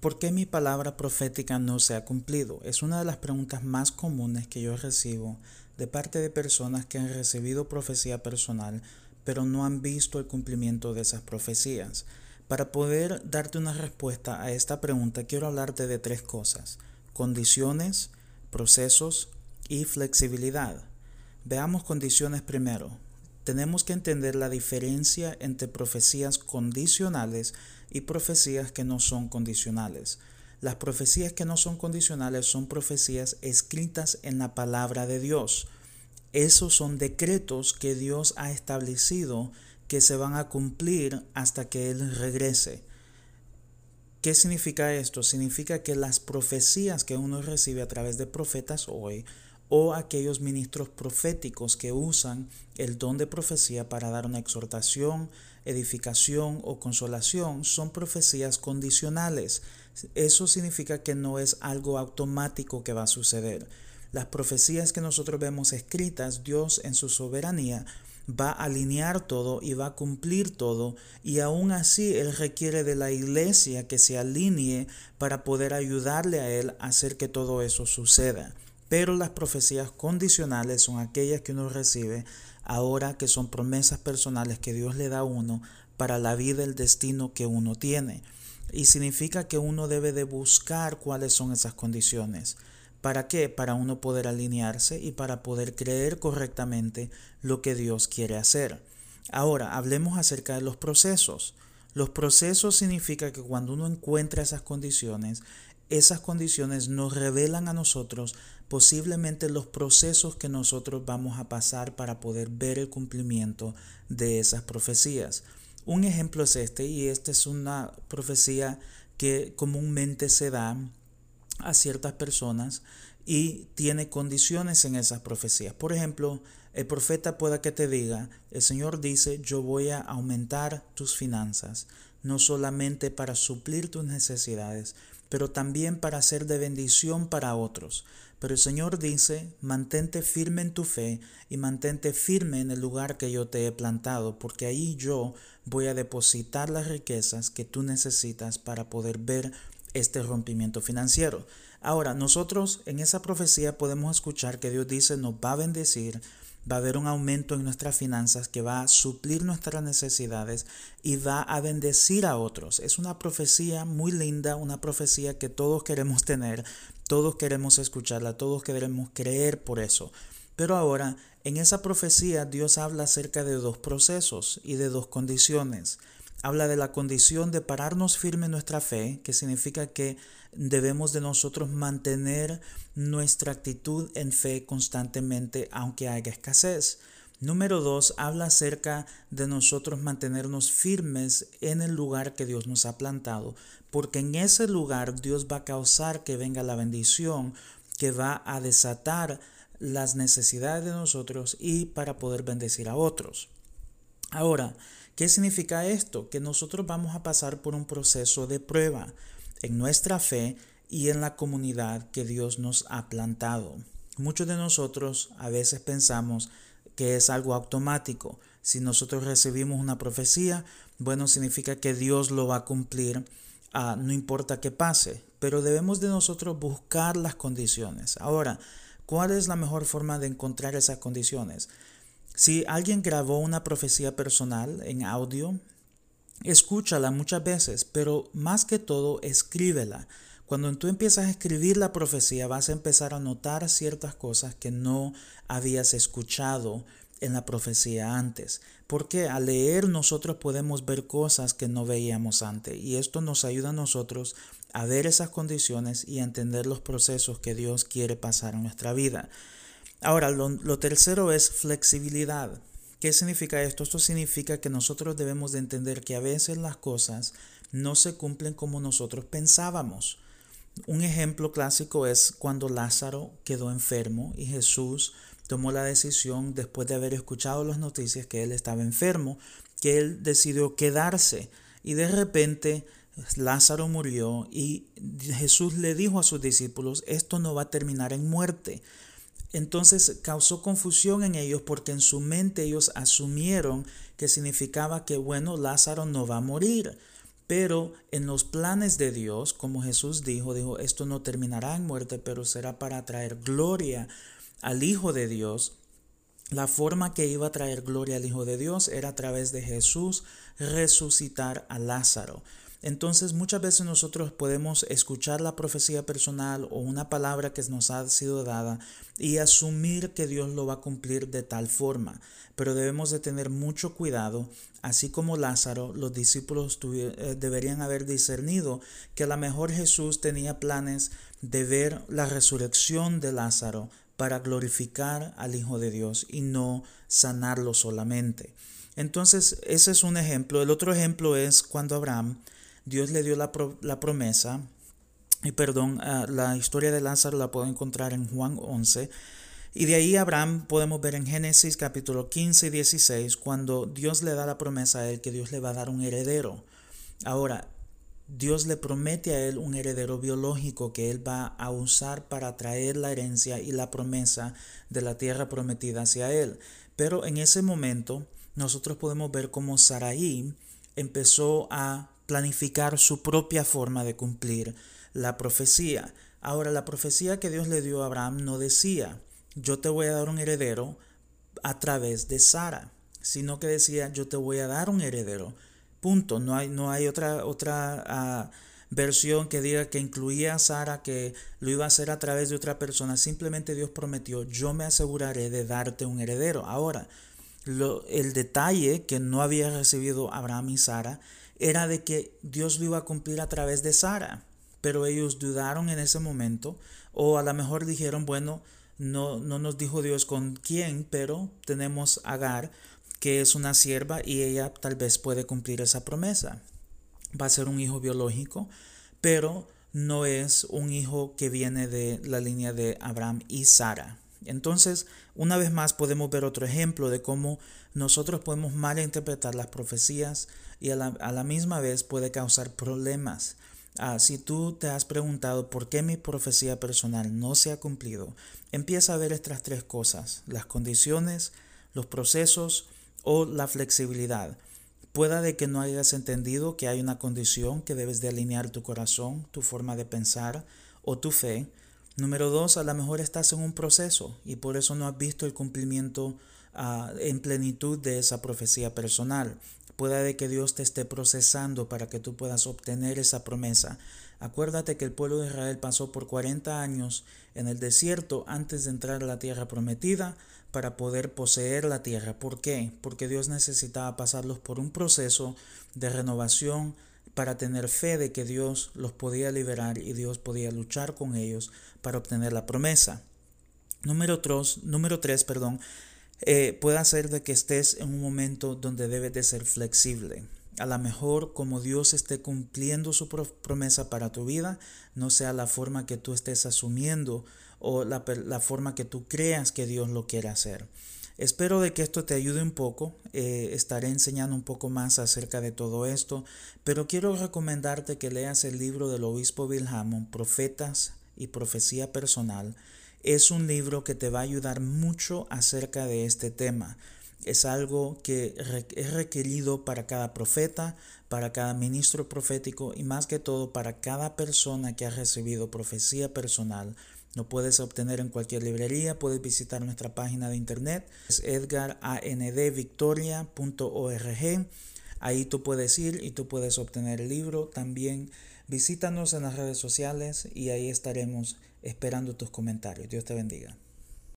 ¿Por qué mi palabra profética no se ha cumplido? Es una de las preguntas más comunes que yo recibo de parte de personas que han recibido profecía personal, pero no han visto el cumplimiento de esas profecías. Para poder darte una respuesta a esta pregunta, quiero hablarte de tres cosas, condiciones, procesos y flexibilidad. Veamos condiciones primero. Tenemos que entender la diferencia entre profecías condicionales y profecías que no son condicionales. Las profecías que no son condicionales son profecías escritas en la palabra de Dios. Esos son decretos que Dios ha establecido que se van a cumplir hasta que Él regrese. ¿Qué significa esto? Significa que las profecías que uno recibe a través de profetas hoy o aquellos ministros proféticos que usan el don de profecía para dar una exhortación, edificación o consolación son profecías condicionales. Eso significa que no es algo automático que va a suceder. Las profecías que nosotros vemos escritas, Dios en su soberanía va a alinear todo y va a cumplir todo y aún así Él requiere de la iglesia que se alinee para poder ayudarle a Él a hacer que todo eso suceda. Pero las profecías condicionales son aquellas que uno recibe ahora que son promesas personales que Dios le da a uno para la vida, el destino que uno tiene. Y significa que uno debe de buscar cuáles son esas condiciones. ¿Para qué? Para uno poder alinearse y para poder creer correctamente lo que Dios quiere hacer. Ahora, hablemos acerca de los procesos. Los procesos significa que cuando uno encuentra esas condiciones, esas condiciones nos revelan a nosotros posiblemente los procesos que nosotros vamos a pasar para poder ver el cumplimiento de esas profecías. Un ejemplo es este y esta es una profecía que comúnmente se da a ciertas personas y tiene condiciones en esas profecías. Por ejemplo, el profeta pueda que te diga, el Señor dice, yo voy a aumentar tus finanzas, no solamente para suplir tus necesidades, pero también para ser de bendición para otros. Pero el Señor dice, mantente firme en tu fe y mantente firme en el lugar que yo te he plantado, porque ahí yo voy a depositar las riquezas que tú necesitas para poder ver este rompimiento financiero. Ahora, nosotros en esa profecía podemos escuchar que Dios dice, nos va a bendecir, va a haber un aumento en nuestras finanzas que va a suplir nuestras necesidades y va a bendecir a otros. Es una profecía muy linda, una profecía que todos queremos tener, todos queremos escucharla, todos queremos creer por eso. Pero ahora, en esa profecía Dios habla acerca de dos procesos y de dos condiciones. Habla de la condición de pararnos firme en nuestra fe, que significa que debemos de nosotros mantener nuestra actitud en fe constantemente aunque haya escasez. Número dos, habla acerca de nosotros mantenernos firmes en el lugar que Dios nos ha plantado, porque en ese lugar Dios va a causar que venga la bendición que va a desatar las necesidades de nosotros y para poder bendecir a otros. Ahora, ¿qué significa esto? Que nosotros vamos a pasar por un proceso de prueba en nuestra fe y en la comunidad que Dios nos ha plantado. Muchos de nosotros a veces pensamos que es algo automático. Si nosotros recibimos una profecía, bueno, significa que Dios lo va a cumplir, ah, no importa qué pase, pero debemos de nosotros buscar las condiciones. Ahora, ¿cuál es la mejor forma de encontrar esas condiciones? Si alguien grabó una profecía personal en audio, escúchala muchas veces, pero más que todo, escríbela. Cuando tú empiezas a escribir la profecía, vas a empezar a notar ciertas cosas que no habías escuchado en la profecía antes. Porque al leer nosotros podemos ver cosas que no veíamos antes. Y esto nos ayuda a nosotros a ver esas condiciones y a entender los procesos que Dios quiere pasar en nuestra vida. Ahora, lo, tercero es flexibilidad. ¿Qué significa esto? Esto significa que nosotros debemos de entender que a veces las cosas no se cumplen como nosotros pensábamos. Un ejemplo clásico es cuando Lázaro quedó enfermo y Jesús tomó la decisión, después de haber escuchado las noticias que él estaba enfermo, que él decidió quedarse. Y de repente Lázaro murió y Jesús le dijo a sus discípulos, esto no va a terminar en muerte, entonces causó confusión en ellos porque en su mente ellos asumieron que significaba que, bueno, Lázaro no va a morir. Pero en los planes de Dios, como Jesús dijo, dijo, esto no terminará en muerte, pero será para traer gloria al Hijo de Dios. La forma que iba a traer gloria al Hijo de Dios era a través de Jesús resucitar a Lázaro. Entonces muchas veces nosotros podemos escuchar la profecía personal o una palabra que nos ha sido dada y asumir que Dios lo va a cumplir de tal forma. Pero debemos de tener mucho cuidado, así como Lázaro, los discípulos eh, deberían haber discernido que a lo mejor Jesús tenía planes de ver la resurrección de Lázaro para glorificar al Hijo de Dios y no sanarlo solamente. Entonces, ese es un ejemplo. El otro ejemplo es cuando Abraham Dios le dio la, promesa, y perdón, ah, la historia de Lázaro la puedo encontrar en Juan 11. Y de ahí Abraham podemos ver en Génesis capítulo 15 y 16 cuando Dios le da la promesa a él que Dios le va a dar un heredero. Ahora, Dios le promete a él un heredero biológico que él va a usar para traer la herencia y la promesa de la tierra prometida hacia él. Pero en ese momento nosotros podemos ver cómo Saraí empezó a planificar su propia forma de cumplir la profecía. Ahora, la profecía que Dios le dio a Abraham no decía, yo te voy a dar un heredero a través de Sara, sino que decía, yo te voy a dar un heredero. Punto. No hay, no hay otra, otra ah, versión que diga que incluía a Sara, que lo iba a hacer a través de otra persona. Simplemente Dios prometió, yo me aseguraré de darte un heredero. Ahora, lo, el detalle que no había recibido Abraham y Sara era de que Dios lo iba a cumplir a través de Sara, pero ellos dudaron en ese momento o a lo mejor dijeron, bueno, no, no nos dijo Dios con quién, pero tenemos Agar, que es una sierva y ella tal vez puede cumplir esa promesa. Va a ser un hijo biológico, pero no es un hijo que viene de la línea de Abraham y Sara. Entonces, una vez más podemos ver otro ejemplo de cómo nosotros podemos malinterpretar las profecías y a la, misma vez puede causar problemas. Ah, si tú te has preguntado por qué mi profecía personal no se ha cumplido, empieza a ver estas tres cosas, las condiciones, los procesos o la flexibilidad. Pueda de que no hayas entendido que hay una condición que debes de alinear tu corazón, tu forma de pensar o tu fe. Número dos, a lo mejor estás en un proceso y por eso no has visto el cumplimiento ah, en plenitud de esa profecía personal. Pueda de que Dios te esté procesando para que tú puedas obtener esa promesa. Acuérdate que el pueblo de Israel pasó por 40 años en el desierto antes de entrar a la tierra prometida para poder poseer la tierra. ¿Por qué? Porque Dios necesitaba pasarlos por un proceso de renovación para tener fe de que Dios los podía liberar y Dios podía luchar con ellos para obtener la promesa. Número 3, número tres, perdón, eh, puede hacer de que estés en un momento donde debes de ser flexible. A lo mejor como Dios esté cumpliendo su promesa para tu vida, no sea la forma que tú estés asumiendo o la, forma que tú creas que Dios lo quiere hacer. Espero de que esto te ayude un poco, eh, estaré enseñando un poco más acerca de todo esto, pero quiero recomendarte que leas el libro del obispo Bill Hammond, Profetas y Profecía Personal, es un libro que te va a ayudar mucho acerca de este tema. Es algo que es requerido para cada profeta, para cada ministro profético y más que todo para cada persona que ha recibido profecía personal. Lo puedes obtener en cualquier librería, puedes visitar nuestra página de internet, es edgarandvictoria.org. Ahí tú puedes ir y tú puedes obtener el libro. También visítanos en las redes sociales y ahí estaremos esperando tus comentarios. Dios te bendiga.